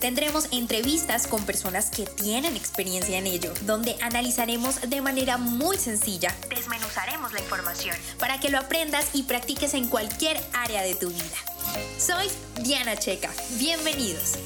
Tendremos entrevistas con personas que tienen experiencia en ello, donde analizaremos de manera muy sencilla, desmenuzaremos la información para que lo aprendas y practiques en cualquier área de tu vida. Soy Diana Checa, bienvenidos.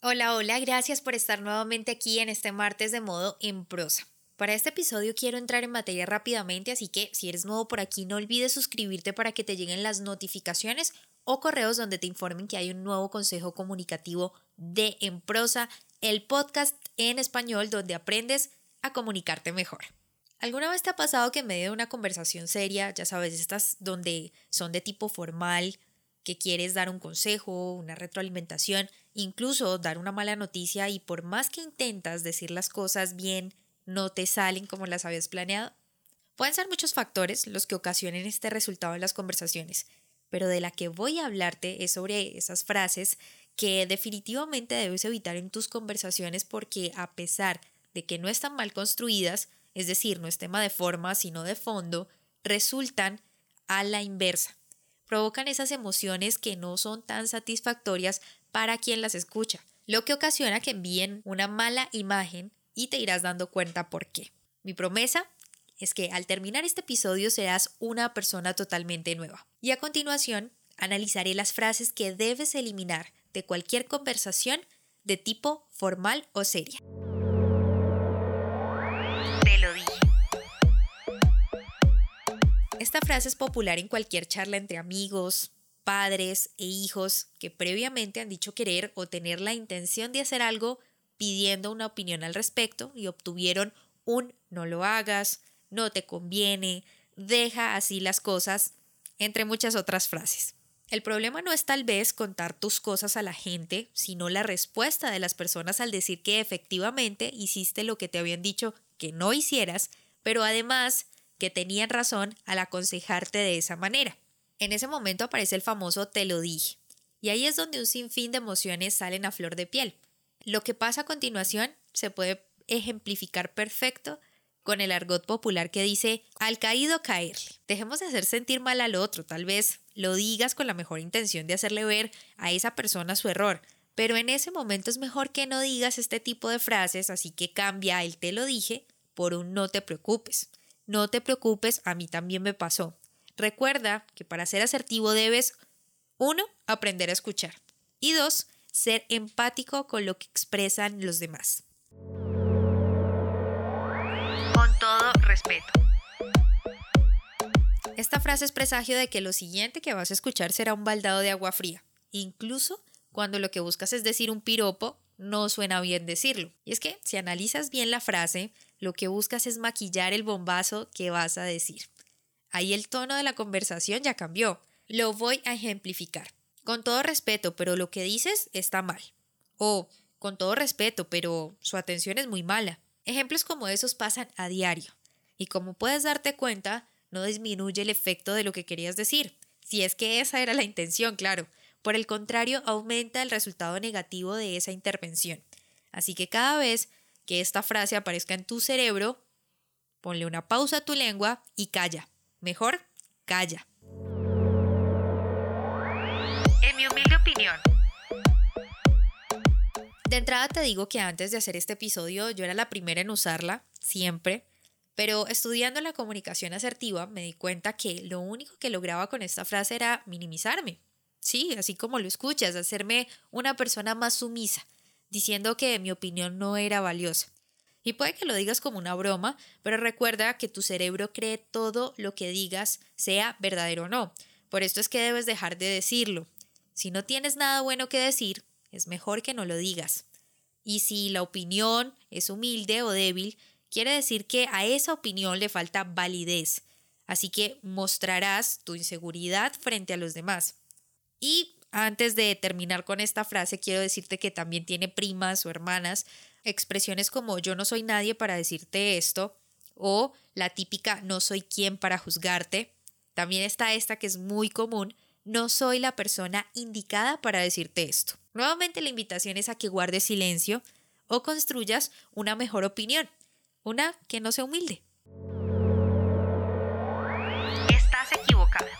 Hola, hola, gracias por estar nuevamente aquí en este martes de modo en prosa. Para este episodio quiero entrar en materia rápidamente, así que si eres nuevo por aquí no olvides suscribirte para que te lleguen las notificaciones o correos donde te informen que hay un nuevo consejo comunicativo de En Prosa, el podcast en español donde aprendes a comunicarte mejor. ¿Alguna vez te ha pasado que en medio de una conversación seria, ya sabes, estas donde son de tipo formal, que quieres dar un consejo, una retroalimentación, incluso dar una mala noticia y por más que intentas decir las cosas bien, no te salen como las habías planeado? Pueden ser muchos factores los que ocasionen este resultado en las conversaciones, pero de la que voy a hablarte es sobre esas frases que definitivamente debes evitar en tus conversaciones porque a pesar de que no están mal construidas, es decir, no es tema de forma sino de fondo, resultan a la inversa. Provocan esas emociones que no son tan satisfactorias para quien las escucha, lo que ocasiona que envíen una mala imagen y te irás dando cuenta por qué. Mi promesa es que al terminar este episodio serás una persona totalmente nueva. Y a continuación, analizaré las frases que debes eliminar de cualquier conversación de tipo formal o seria. Te lo dije. Esta frase es popular en cualquier charla entre amigos, padres e hijos que previamente han dicho querer o tener la intención de hacer algo pidiendo una opinión al respecto y obtuvieron un no lo hagas, no te conviene, deja así las cosas, entre muchas otras frases. El problema no es tal vez contar tus cosas a la gente, sino la respuesta de las personas al decir que efectivamente hiciste lo que te habían dicho que no hicieras, pero además que tenían razón al aconsejarte de esa manera. En ese momento aparece el famoso te lo dije, y ahí es donde un sinfín de emociones salen a flor de piel. Lo que pasa a continuación se puede ejemplificar perfecto con el argot popular que dice al caído caerle. Dejemos de hacer sentir mal al otro, tal vez lo digas con la mejor intención de hacerle ver a esa persona su error, pero en ese momento es mejor que no digas este tipo de frases, así que cambia el te lo dije por un no te preocupes. No te preocupes, a mí también me pasó. Recuerda que para ser asertivo debes, uno, aprender a escuchar y dos, ser empático con lo que expresan los demás. Esta frase es presagio de que lo siguiente que vas a escuchar será un baldado de agua fría, incluso cuando lo que buscas es decir un piropo, no suena bien decirlo. Y es que si analizas bien la frase, lo que buscas es maquillar el bombazo que vas a decir. Ahí el tono de la conversación ya cambió. Lo voy a ejemplificar. Con todo respeto, pero lo que dices está mal. O con todo respeto, pero su atención es muy mala. Ejemplos como esos pasan a diario y como puedes darte cuenta, no disminuye el efecto de lo que querías decir, si es que esa era la intención, claro. Por el contrario, aumenta el resultado negativo de esa intervención. Así que cada vez que esta frase aparezca en tu cerebro, ponle una pausa a tu lengua y calla. Mejor, calla. En mi humilde opinión, de entrada te digo que antes de hacer este episodio yo era la primera en usarla, siempre, pero estudiando la comunicación asertiva me di cuenta que lo único que lograba con esta frase era minimizarme. Sí, así como lo escuchas, hacerme una persona más sumisa, diciendo que mi opinión no era valiosa. Y puede que lo digas como una broma, pero recuerda que tu cerebro cree todo lo que digas, sea verdadero o no. Por esto es que debes dejar de decirlo. Si no tienes nada bueno que decir, es mejor que no lo digas. Y si la opinión es humilde o débil, quiere decir que a esa opinión le falta validez. Así que mostrarás tu inseguridad frente a los demás. Y antes de terminar con esta frase, quiero decirte que también tiene primas o hermanas, expresiones como yo no soy nadie para decirte esto, o la típica no soy quien para juzgarte, También está esta que es muy común, no soy la persona indicada para decirte esto. Nuevamente la invitación es a que guardes silencio o construyas una mejor opinión, una que no sea humilde. Estás equivocada.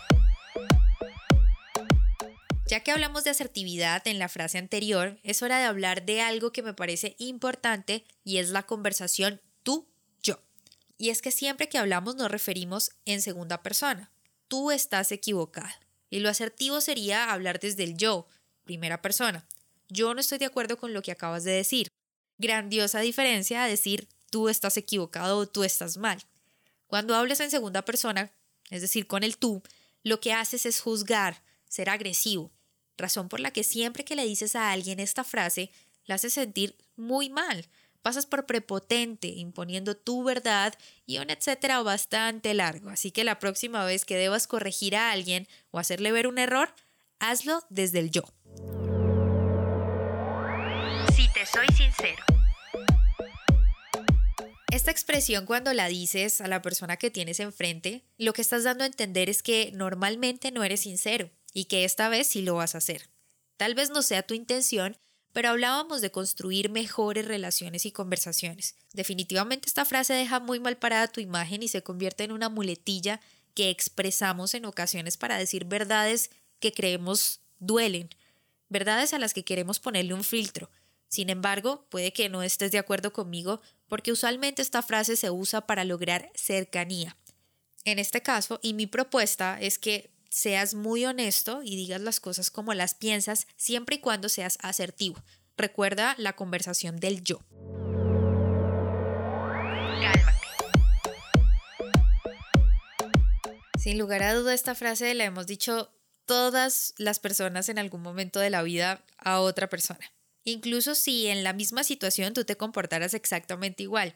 Ya que hablamos de asertividad en la frase anterior, es hora de hablar de algo que me parece importante y es la conversación tú-yo. Y es que siempre que hablamos nos referimos en segunda persona. Tú estás equivocada. Y lo asertivo sería hablar desde el yo, primera persona. Yo no estoy de acuerdo con lo que acabas de decir. Grandiosa diferencia a decir tú estás equivocado o tú estás mal. Cuando hables en segunda persona, es decir, con el tú, lo que haces es juzgar, ser agresivo, razón por la que siempre que le dices a alguien esta frase, la haces sentir muy mal. Pasas por prepotente, imponiendo tu verdad y un etcétera bastante largo. Así que la próxima vez que debas corregir a alguien o hacerle ver un error, hazlo desde el yo. Si te soy sincero. Esta expresión cuando la dices a la persona que tienes enfrente, lo que estás dando a entender es que normalmente no eres sincero y que esta vez sí lo vas a hacer. Tal vez no sea tu intención, pero hablábamos de construir mejores relaciones y conversaciones. Definitivamente esta frase deja muy mal parada tu imagen y se convierte en una muletilla que expresamos en ocasiones para decir verdades que creemos duelen, verdades a las que queremos ponerle un filtro. Sin embargo, puede que no estés de acuerdo conmigo porque usualmente esta frase se usa para lograr cercanía. En este caso, y mi propuesta es que seas muy honesto y digas las cosas como las piensas siempre y cuando seas asertivo. Recuerda la conversación del yo. Sin lugar a duda, esta frase la hemos dicho todas las personas en algún momento de la vida a otra persona. Incluso si en la misma situación tú te comportaras exactamente igual.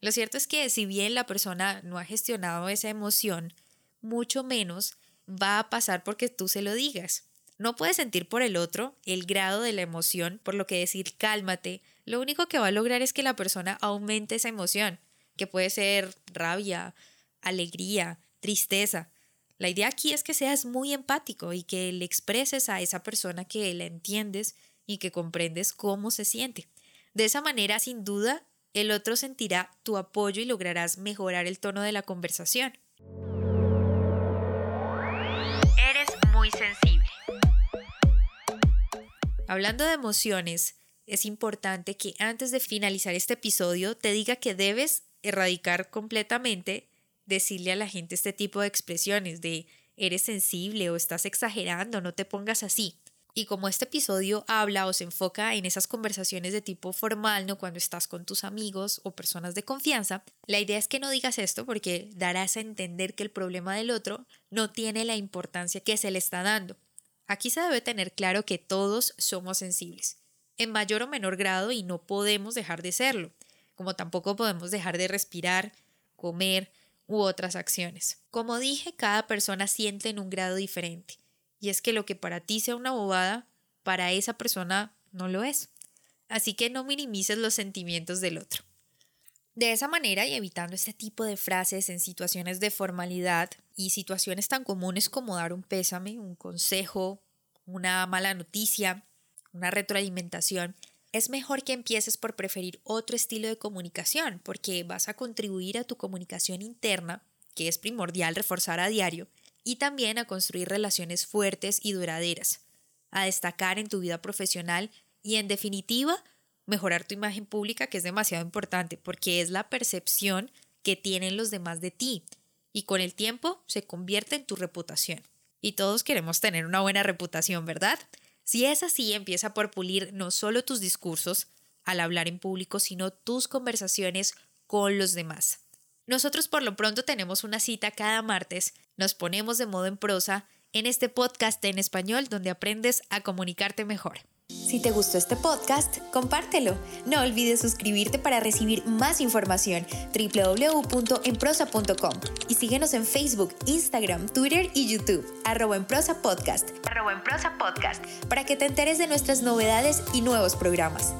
Lo cierto es que si bien la persona no ha gestionado esa emoción, mucho menos va a pasar porque tú se lo digas. No puedes sentir por el otro el grado de la emoción, por lo que decir cálmate, lo único que va a lograr es que la persona aumente esa emoción, que puede ser rabia, alegría, tristeza. La idea aquí es que seas muy empático y que le expreses a esa persona que la entiendes y que comprendes cómo se siente. De esa manera, sin duda, el otro sentirá tu apoyo y lograrás mejorar el tono de la conversación. sensible. Hablando de emociones, es importante que antes de finalizar este episodio te diga que debes erradicar completamente decirle a la gente este tipo de expresiones de eres sensible o estás exagerando, no te pongas así. Y como este episodio habla o se enfoca en esas conversaciones de tipo formal, no cuando estás con tus amigos o personas de confianza, la idea es que no digas esto porque darás a entender que el problema del otro no tiene la importancia que se le está dando. Aquí se debe tener claro que todos somos sensibles, en mayor o menor grado y no podemos dejar de serlo, como tampoco podemos dejar de respirar, comer u otras acciones. Como dije, cada persona siente en un grado diferente y es que lo que para ti sea una bobada, para esa persona no lo es. Así que no minimices los sentimientos del otro. De esa manera y evitando este tipo de frases en situaciones de formalidad y situaciones tan comunes como dar un pésame, un consejo, una mala noticia, una retroalimentación, es mejor que empieces por preferir otro estilo de comunicación porque vas a contribuir a tu comunicación interna, que es primordial reforzar a diario, y también a construir relaciones fuertes y duraderas, a destacar en tu vida profesional y en definitiva mejorar tu imagen pública que es demasiado importante porque es la percepción que tienen los demás de ti y con el tiempo se convierte en tu reputación. Y todos queremos tener una buena reputación, ¿verdad? Si es así, empieza por pulir no solo tus discursos al hablar en público, sino tus conversaciones con los demás. Nosotros por lo pronto tenemos una cita cada martes, nos ponemos de modo en prosa en este podcast en español donde aprendes a comunicarte mejor. Si te gustó este podcast, compártelo. No olvides suscribirte para recibir más información www.enprosa.com y síguenos en Facebook, Instagram, Twitter y YouTube, arroba en prosa podcast, arroba en prosa podcast, para que te enteres de nuestras novedades y nuevos programas.